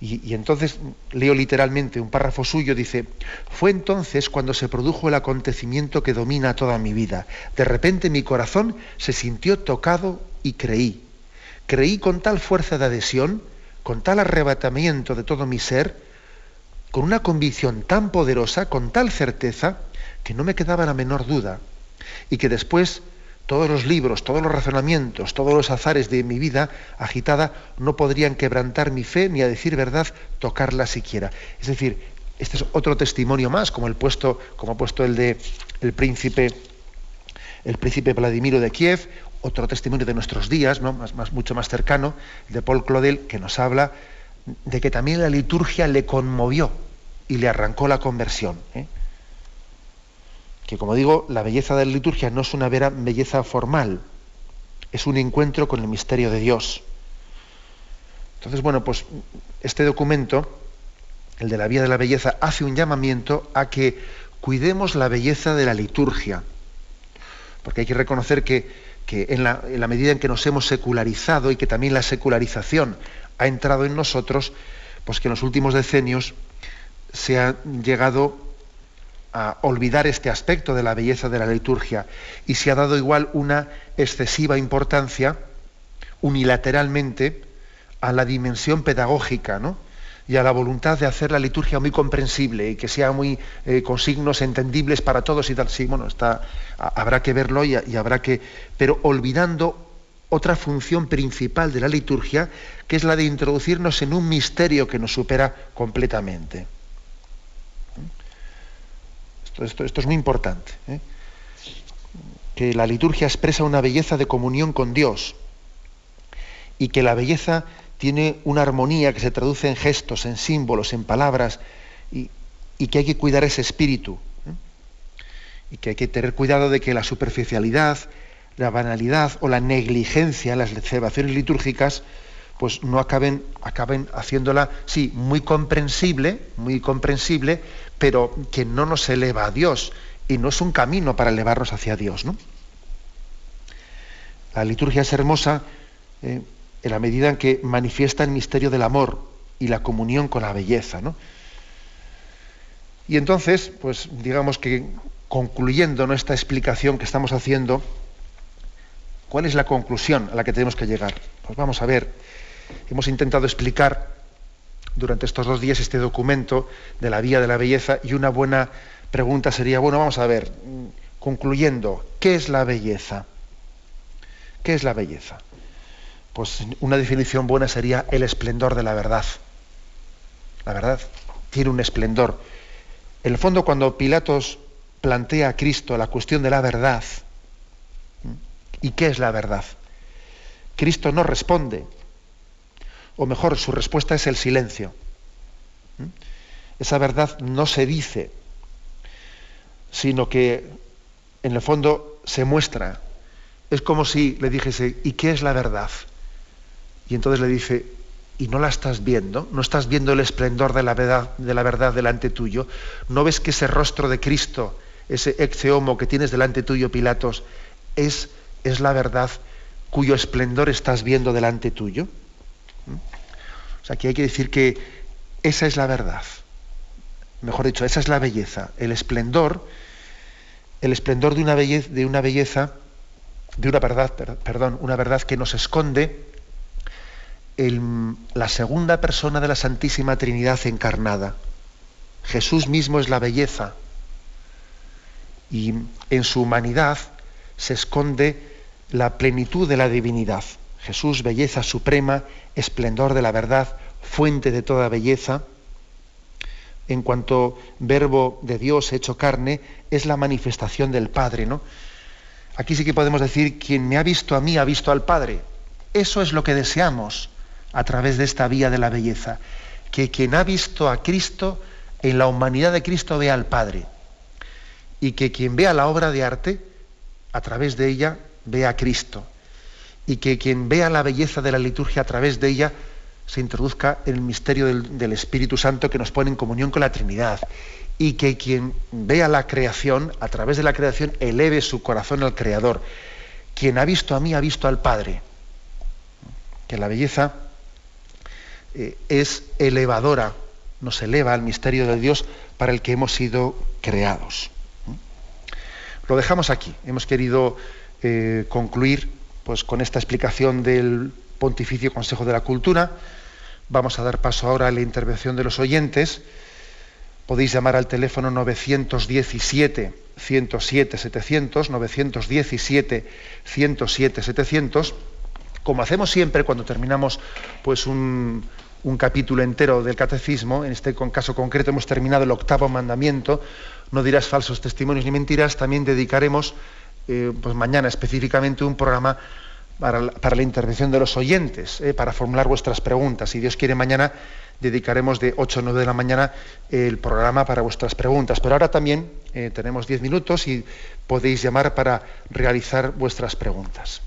y, entonces leo literalmente un párrafo suyo, dice, fue entonces cuando se produjo el acontecimiento que domina toda mi vida. De repente mi corazón se sintió tocado y creí. Creí con tal fuerza de adhesión, con tal arrebatamiento de todo mi ser, con una convicción tan poderosa, con tal certeza, que no me quedaba la menor duda. Y que después todos los libros, todos los razonamientos, todos los azares de mi vida agitada no podrían quebrantar mi fe ni a decir verdad tocarla siquiera. Es decir, este es otro testimonio más, como el puesto, como ha puesto el de el príncipe, el príncipe Vladimiro de Kiev, otro testimonio de nuestros días, ¿no? más, mucho más cercano, de Paul Claudel, que nos habla de que también la liturgia le conmovió y le arrancó la conversión. ¿eh? Que como digo, la belleza de la liturgia no es una vera belleza formal, es un encuentro con el misterio de Dios. Entonces, bueno, pues este documento el de la vía de la belleza, hace un llamamiento a que cuidemos la belleza de la liturgia. Porque hay que reconocer que, en, la, en, la, medida en que nos hemos secularizado y que también la secularización ha entrado en nosotros, pues que en los últimos decenios se ha llegado a olvidar este aspecto de la belleza de la liturgia y se ha dado igual una excesiva importancia unilateralmente a la dimensión pedagógica, ¿no? y a la voluntad de hacer la liturgia muy comprensible y que sea muy eh, con signos entendibles para todos y tal. Sí, bueno, está, habrá que verlo y, habrá que. pero olvidando otra función principal de la liturgia, que es la de introducirnos en un misterio que nos supera completamente. Esto, esto, es muy importante. ¿eh? Que la liturgia expresa una belleza de comunión con Dios y que la belleza tiene una armonía que se traduce en gestos, en símbolos, en palabras, y, que hay que cuidar ese espíritu. ¿eh? Y que hay que tener cuidado de que la superficialidad, la banalidad o la negligencia en las celebraciones litúrgicas, pues no acaben, acaben haciéndola, sí, muy comprensible, muy comprensible, pero que no nos eleva a Dios y no es un camino para elevarnos hacia Dios. ¿no? La liturgia es hermosa eh, en la medida en que manifiesta el misterio del amor y la comunión con la belleza. ¿no? Y entonces, pues digamos que concluyendo esta explicación que estamos haciendo, ¿cuál es la conclusión a la que tenemos que llegar? Pues vamos a ver, hemos intentado explicar durante estos dos días este documento de la vía de la belleza y una buena pregunta sería, bueno, vamos a ver, concluyendo, ¿qué es la belleza? ¿Qué es la belleza? pues una definición buena sería el esplendor de la verdad. La verdad tiene un esplendor. En el fondo, cuando Pilatos plantea a Cristo la cuestión de la verdad, ¿y qué es la verdad? Cristo no responde, o mejor, su respuesta es el silencio. Esa verdad no se dice, sino que en el fondo se muestra. Es como si le dijese, ¿y qué es la verdad? Y entonces le dice, ¿y no la estás viendo? ¿No estás viendo el esplendor de la verdad, de la verdad delante tuyo? ¿No ves que ese rostro de Cristo, ese ex homo que tienes delante tuyo, Pilatos, es, es la verdad cuyo esplendor estás viendo delante tuyo? Aquí hay que decir que esa es la verdad. Mejor dicho, esa es la belleza. El esplendor, el esplendor de una belleza, de una belleza, de una verdad, perdón, una verdad que nos esconde la segunda persona de la Santísima Trinidad encarnada. Jesús mismo es la belleza y en su humanidad se esconde la plenitud de la divinidad. Jesús, belleza suprema, esplendor de la verdad, fuente de toda belleza, en cuanto verbo de Dios hecho carne, es la manifestación del Padre, ¿no? Aquí sí que podemos decir, quien me ha visto a mí ha visto al Padre. Eso es lo que deseamos a través de esta vía de la belleza. Que quien ha visto a Cristo, en la humanidad de Cristo vea al Padre. Y que quien vea la obra de arte, a través de ella, vea a Cristo. Y que quien vea la belleza de la liturgia a través de ella, se introduzca en el misterio del, Espíritu Santo que nos pone en comunión con la Trinidad. Y que quien vea la creación, a través de la creación, eleve su corazón al Creador. Quien ha visto a mí ha visto al Padre. Que la belleza eh, es elevadora, nos eleva al misterio de Dios para el que hemos sido creados. Lo dejamos aquí. Hemos querido eh, concluir pues, con esta explicación del Pontificio Consejo de la Cultura. Vamos a dar paso ahora a la intervención de los oyentes. Podéis llamar al teléfono 917 107 700, 917 107 700. Como hacemos siempre cuando terminamos pues un, un capítulo entero del catecismo, en este caso concreto hemos terminado el octavo mandamiento, no dirás falsos testimonios ni mentiras, también dedicaremos eh, pues mañana específicamente un programa para la, intervención de los oyentes, eh, para formular vuestras preguntas. Si Dios quiere, mañana dedicaremos de 8 a 9 de la mañana el programa para vuestras preguntas. Pero ahora también eh, tenemos 10 minutos y podéis llamar para realizar vuestras preguntas.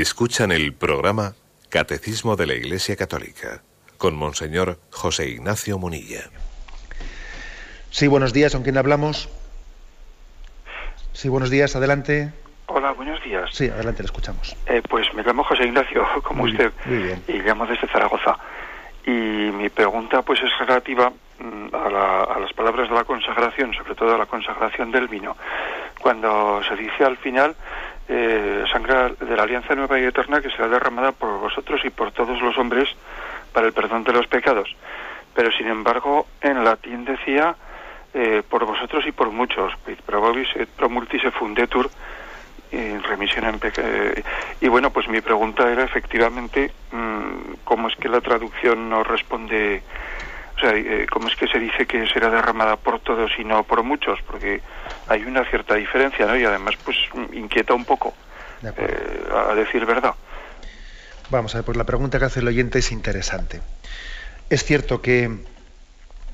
Escuchan el programa Catecismo de la Iglesia Católica con Monseñor José Ignacio Munilla. Sí, buenos días, ¿con quién hablamos? Sí, buenos días, adelante. Hola, buenos días. Sí, adelante, le escuchamos. Eh, pues me llamo José Ignacio, como Muy usted, bien, muy bien. y llamo desde Zaragoza. Y mi pregunta pues es relativa mm, a, la- a las palabras de la consagración, sobre todo a la consagración del vino. Cuando se dice al final, eh, sangre de la alianza nueva y eterna que será derramada por vosotros y por todos los hombres para el perdón de los pecados. Pero sin embargo, en latín decía eh, por vosotros y por muchos, quid pro et pro multis e fundetur, en remisión en eh, y bueno pues mi pregunta era efectivamente mm, cómo es que la traducción no responde o sea eh, cómo es que se dice que será derramada por todos y no por muchos porque hay una cierta diferencia no y además pues inquieta un poco De eh, a decir verdad Vamos a ver, pues la pregunta que hace el oyente es interesante. Es cierto que,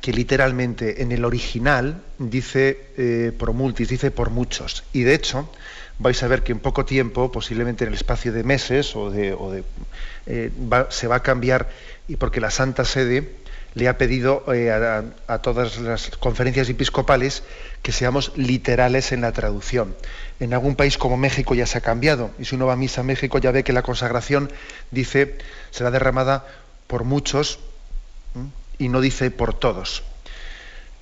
que literalmente en el original dice eh, por multis, dice por muchos. Y de hecho, vais a ver que en poco tiempo, posiblemente en el espacio de meses o de, o de, va- se va a cambiar, y porque la Santa Sede le ha pedido eh, a, todas las conferencias episcopales que seamos literales en la traducción. En algún país como México ya se ha cambiado, y si uno va a misa a México ya ve que la consagración dice será derramada por muchos y no dice por todos.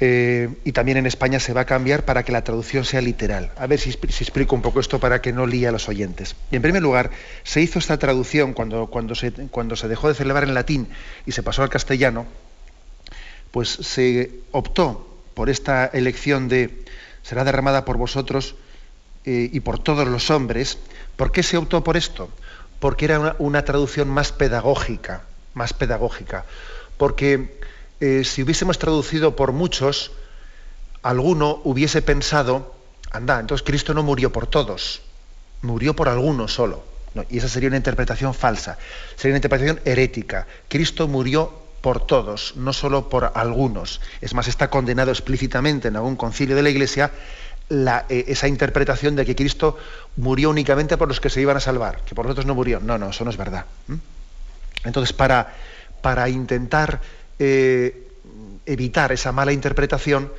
Eh, y también en España se va a cambiar para que la traducción sea literal. A ver si, expl- si explico un poco esto para que no líe a los oyentes. En primer lugar, se hizo esta traducción cuando, cuando, se, cuando se dejó de celebrar en latín y se pasó al castellano, pues se optó por esta elección de será derramada por vosotros eh, y por todos los hombres. ¿Por qué se optó por esto? Porque era una, traducción más pedagógica, más pedagógica. Porque eh, si hubiésemos traducido por muchos, alguno hubiese pensado, anda, entonces Cristo no murió por todos, murió por algunos solo. Y esa sería una interpretación falsa, sería una interpretación herética. Cristo murió por todos, no solo por algunos. Es más, está condenado explícitamente en algún concilio de la Iglesia eh, esa interpretación de que Cristo murió únicamente por los que se iban a salvar, que por los otros no murió. No, no, eso no es verdad. Entonces, para, para intentar eh, evitar esa mala interpretación,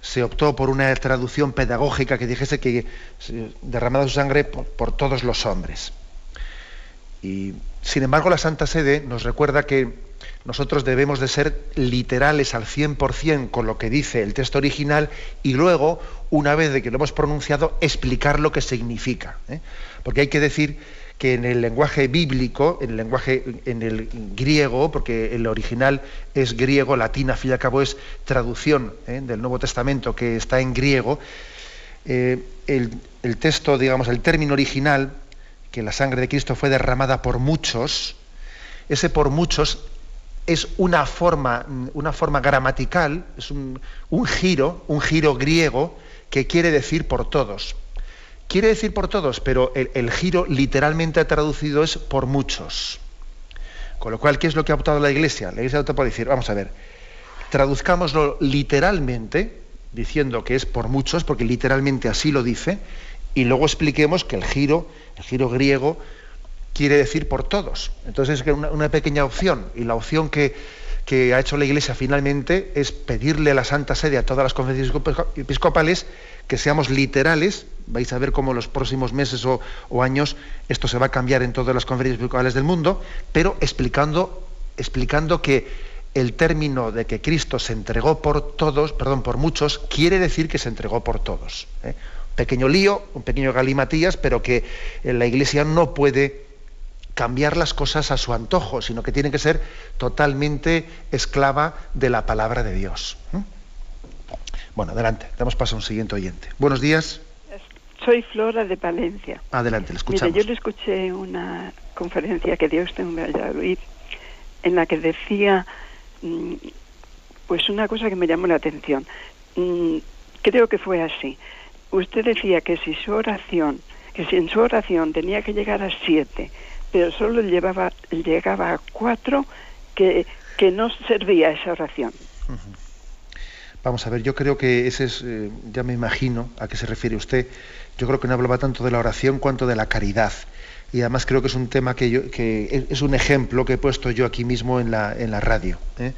se optó por una traducción pedagógica que dijese que se- derramada su sangre por, por todos los hombres. Y sin embargo, la Santa Sede nos recuerda que nosotros debemos de ser literales al 100% con lo que dice el texto original y luego, una vez de que lo hemos pronunciado, explicar lo que significa. ¿eh? Porque hay que decir que en el lenguaje bíblico, en el lenguaje en el griego, porque el original es griego, latín, al fin y al cabo es traducción ¿eh? del Nuevo Testamento que está en griego, eh, el, el texto, digamos, el término original, que la sangre de Cristo fue derramada por muchos, ese por muchos es una forma, una forma gramatical, es un, un giro, un giro griego que quiere decir por todos. Quiere decir por todos, pero el, el giro literalmente traducido es por muchos. Con lo cual, ¿qué es lo que ha optado la Iglesia? La Iglesia ha optado por decir, vamos a ver, traduzcámoslo literalmente, diciendo que es por muchos, porque literalmente así lo dice, y luego expliquemos que el giro, el giro griego, quiere decir por todos. Entonces es una, una pequeña opción, y la opción que, ha hecho la Iglesia finalmente es pedirle a la Santa Sede, a todas las conferencias episcopales, que seamos literales. Vais a ver cómo en los próximos meses o, o años esto se va a cambiar en todas las conferencias episcopales del mundo, pero explicando, explicando que el término de que Cristo se entregó por todos, perdón, por muchos, quiere decir que se entregó por todos. ¿eh? Pequeño lío, un pequeño galimatías, pero que eh, la Iglesia no puede cambiar las cosas a su antojo, sino que tiene que ser totalmente esclava de la palabra de Dios. Bueno, adelante, damos paso a un siguiente oyente. Buenos días. Soy Flora de Palencia. Adelante, le escuchamos. Yo le escuché una conferencia que dio usted en Valladolid en la que decía mm, pues una cosa que me llamó la atención. Mm, creo que fue así. Usted decía que si su oración, que si en su oración tenía que llegar a siete, pero solo llevaba, llegaba a cuatro, que, que no servía esa oración. Vamos a ver, yo creo que ese es, eh, ya me imagino a qué se refiere usted, yo creo que no hablaba tanto de la oración cuanto de la caridad. y además creo que es un tema que, yo, que es un ejemplo que he puesto yo aquí mismo en la, en la radio. ¿eh?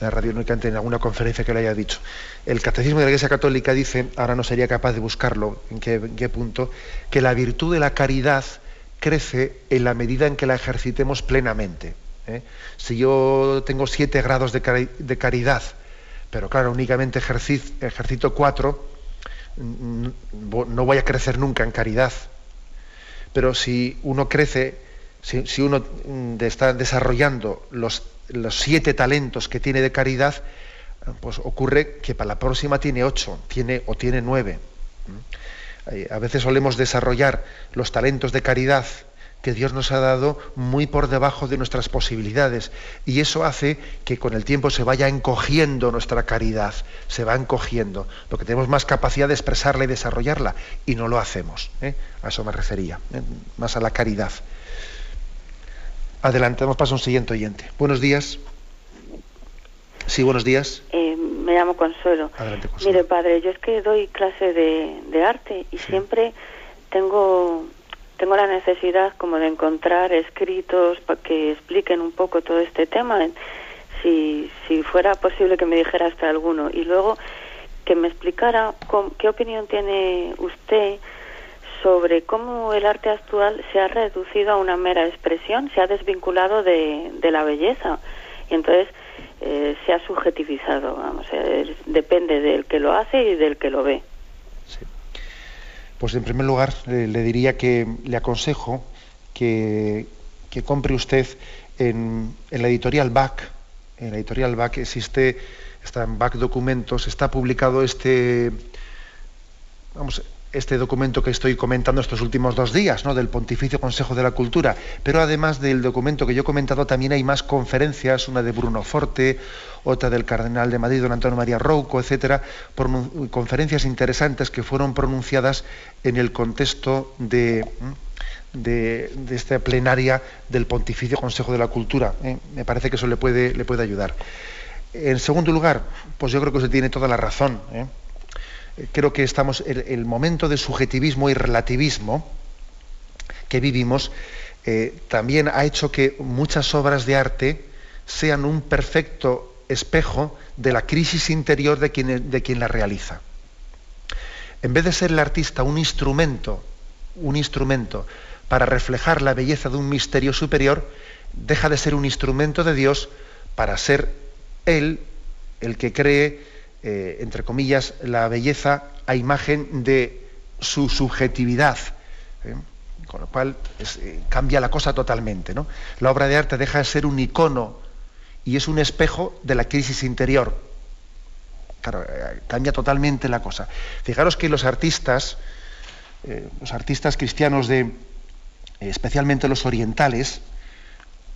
En la radio únicamente en alguna conferencia que le haya dicho. El Catecismo de la Iglesia Católica dice, ahora no sería capaz de buscarlo, en qué, en qué punto, que la virtud de la caridad crece en la medida en que la ejercitemos plenamente. ¿eh? Si yo tengo siete grados de, caridad, pero claro, únicamente ejercito cuatro, no voy a crecer nunca en caridad pero si uno crece, si, uno mm, está desarrollando los, los, siete talentos que tiene de caridad, pues ocurre que para la próxima tiene ocho, tiene o tiene nueve. A veces solemos desarrollar los talentos de caridad que Dios nos ha dado muy por debajo de nuestras posibilidades. Y eso hace que con el tiempo se vaya encogiendo nuestra caridad, se va encogiendo, porque tenemos más capacidad de expresarla y desarrollarla, y no lo hacemos. ¿eh? A eso me refería, ¿eh? más a la caridad. Adelante, vamos paso a un siguiente oyente. Buenos días. Sí, buenos días. Eh, me llamo Consuelo. Adelante, Consuelo. Mire, padre, yo es que doy clase de, arte y siempre tengo tengo la necesidad como de encontrar escritos que expliquen un poco todo este tema, si, si fuera posible que me dijera hasta alguno. Y luego que me explicara qué opinión tiene usted sobre cómo el arte actual se ha reducido a una mera expresión, se ha desvinculado de, de la belleza y entonces eh, se ha subjetivizado, vamos, depende del que lo hace y del que lo ve. Pues en primer lugar le, diría que le aconsejo que, compre usted en, la editorial BAC. En la editorial BAC existe, está en BAC Documentos, está publicado este, vamos, este documento que estoy comentando estos últimos dos días, ¿no? del Pontificio Consejo de la Cultura. Pero además del documento que yo he comentado, también hay más conferencias, una de Bruno Forte, otra del Cardenal de Madrid, don Antonio María Rouco, etcétera, conferencias interesantes que fueron pronunciadas en el contexto de, esta plenaria del Pontificio Consejo de la Cultura. ¿eh? Me parece que eso le puede, ayudar. En segundo lugar, pues yo creo que usted tiene toda la razón. ¿eh? Creo que estamos, el, el momento de subjetivismo y relativismo que vivimos eh, también ha hecho que muchas obras de arte sean un perfecto espejo de la crisis interior de quien, de quien la realiza. En vez de ser el artista un instrumento, un instrumento para reflejar la belleza de un misterio superior, deja de ser un instrumento de Dios para ser Él el que cree eh, entre comillas, la belleza a imagen de su subjetividad. ¿eh? Con lo cual eh, cambia la cosa totalmente. ¿no? La obra de arte deja de ser un icono y es un espejo de la crisis interior. Claro, cambia totalmente la cosa. Fijaros que los artistas, los artistas cristianos de, especialmente los orientales,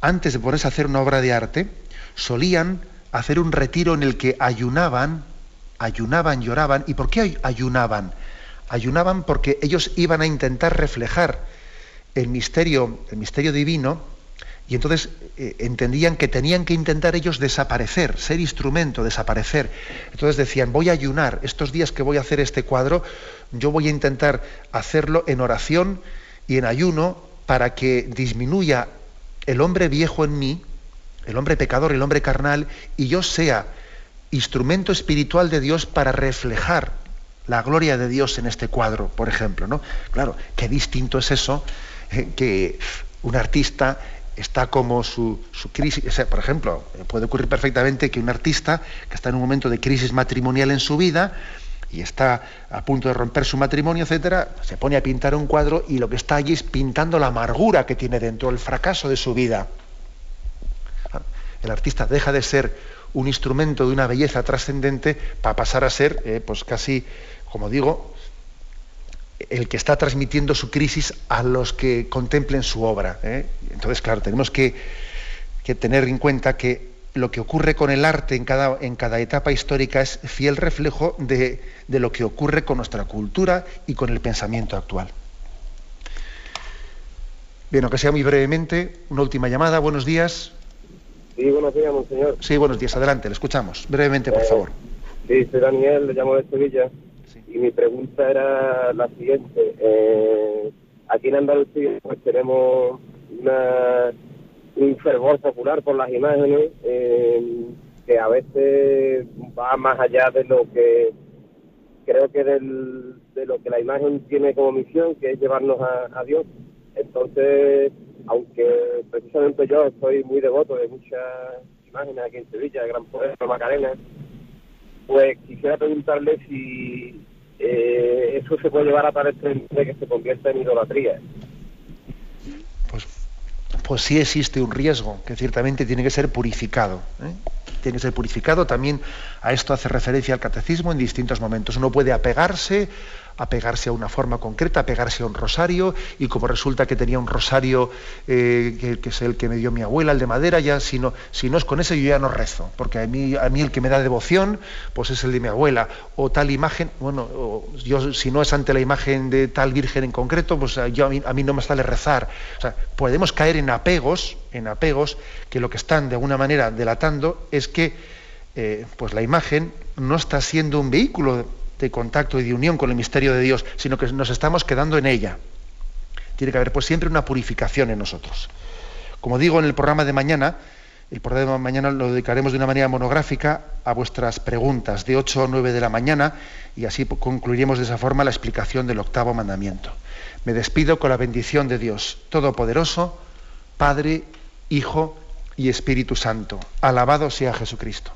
antes de ponerse a hacer una obra de arte, solían hacer un retiro en el que ayunaban ayunaban, lloraban. ¿Y por qué ayunaban? Ayunaban porque ellos iban a intentar reflejar el misterio, el misterio divino, y entonces eh, entendían que tenían que intentar ellos desaparecer, ser instrumento, desaparecer. Entonces decían, voy a ayunar, estos días que voy a hacer este cuadro, yo voy a intentar hacerlo en oración y en ayuno para que disminuya el hombre viejo en mí, el hombre pecador, el hombre carnal, y yo sea instrumento espiritual de Dios para reflejar la gloria de Dios en este cuadro, por ejemplo. ¿no? Claro, qué distinto es eso eh, que un artista está como su, crisis, por ejemplo, puede ocurrir perfectamente que un artista que está en un momento de crisis matrimonial en su vida y está a punto de romper su matrimonio, etcétera, se pone a pintar un cuadro y lo que está allí es pintando la amargura que tiene dentro, el fracaso de su vida. El artista deja de ser un instrumento de una belleza trascendente para pasar a ser, eh, pues casi, como digo, el que está transmitiendo su crisis a los que contemplen su obra. ¿eh? Entonces, claro, tenemos que, tener en cuenta que lo que ocurre con el arte en cada, en cada etapa histórica es fiel reflejo de, de lo que ocurre con nuestra cultura y con el pensamiento actual. Bien, aunque sea muy brevemente, una última llamada. Buenos días. Sí, buenos días, monseñor. Sí, buenos días, adelante, le escuchamos. Brevemente, por eh, favor. Sí, soy Daniel, le llamo de Sevilla. Y mi pregunta era la siguiente. Eh, aquí en Andalucía pues tenemos una, un fervor popular por las imágenes eh, que a veces va más allá de lo que creo que del, de lo que la imagen tiene como misión, que es llevarnos a, Dios. Entonces, aunque precisamente yo estoy muy devoto de muchas imágenes aquí en Sevilla, de Gran Poder, Macarena, pues quisiera preguntarle si eh, eso se puede llevar a tal extremo que se convierta en idolatría. Pues, pues sí existe un riesgo que ciertamente tiene que ser purificado. ¿eh? tiene que ser purificado. También a esto hace referencia el catecismo en distintos momentos. Uno puede apegarse apegarse a una forma concreta, apegarse a un rosario, y como resulta que tenía un rosario eh, que, es el que me dio mi abuela, el de madera, ya si no, si no es con ese yo ya no rezo, porque a mí, a mí el que me da devoción, pues es el de mi abuela, o tal imagen, bueno, yo si no es ante la imagen de tal virgen en concreto, pues yo, a, mí, a mí no me sale rezar. O sea, podemos caer en apegos, en apegos, que lo que están de alguna manera delatando es que eh, pues la imagen no está siendo un vehículo de contacto y de unión con el misterio de Dios, sino que nos estamos quedando en ella. Tiene que haber pues siempre una purificación en nosotros. Como digo en el programa de mañana, el programa de mañana lo dedicaremos de una manera monográfica a vuestras preguntas de 8 a 9 de la mañana y así concluiremos de esa forma la explicación del octavo mandamiento. Me despido con la bendición de Dios Todopoderoso, Padre, Hijo y Espíritu Santo. Alabado sea Jesucristo.